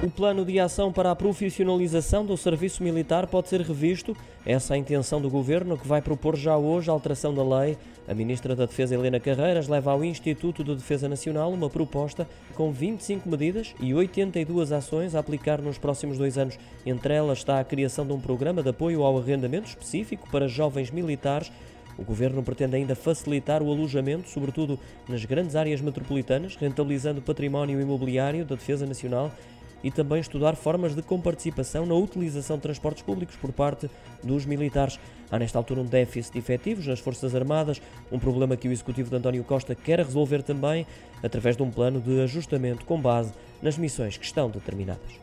O plano de ação para a profissionalização do serviço militar pode ser revisto. Essa é a intenção do governo, que vai propor já hoje a alteração da lei. A ministra da Defesa, Helena Carreiras, leva ao Instituto de Defesa Nacional uma proposta com 25 medidas e 82 ações a aplicar nos próximos dois anos. Entre elas está a criação de um programa de apoio ao arrendamento específico para jovens militares. O governo pretende ainda facilitar o alojamento, sobretudo nas grandes áreas metropolitanas, rentabilizando o património imobiliário da Defesa Nacional e também estudar formas de comparticipação na utilização de transportes públicos por parte dos militares. Há nesta altura um déficit de efetivos nas Forças Armadas, um problema que o executivo de António Costa quer resolver também através de um plano de ajustamento com base nas missões que estão determinadas.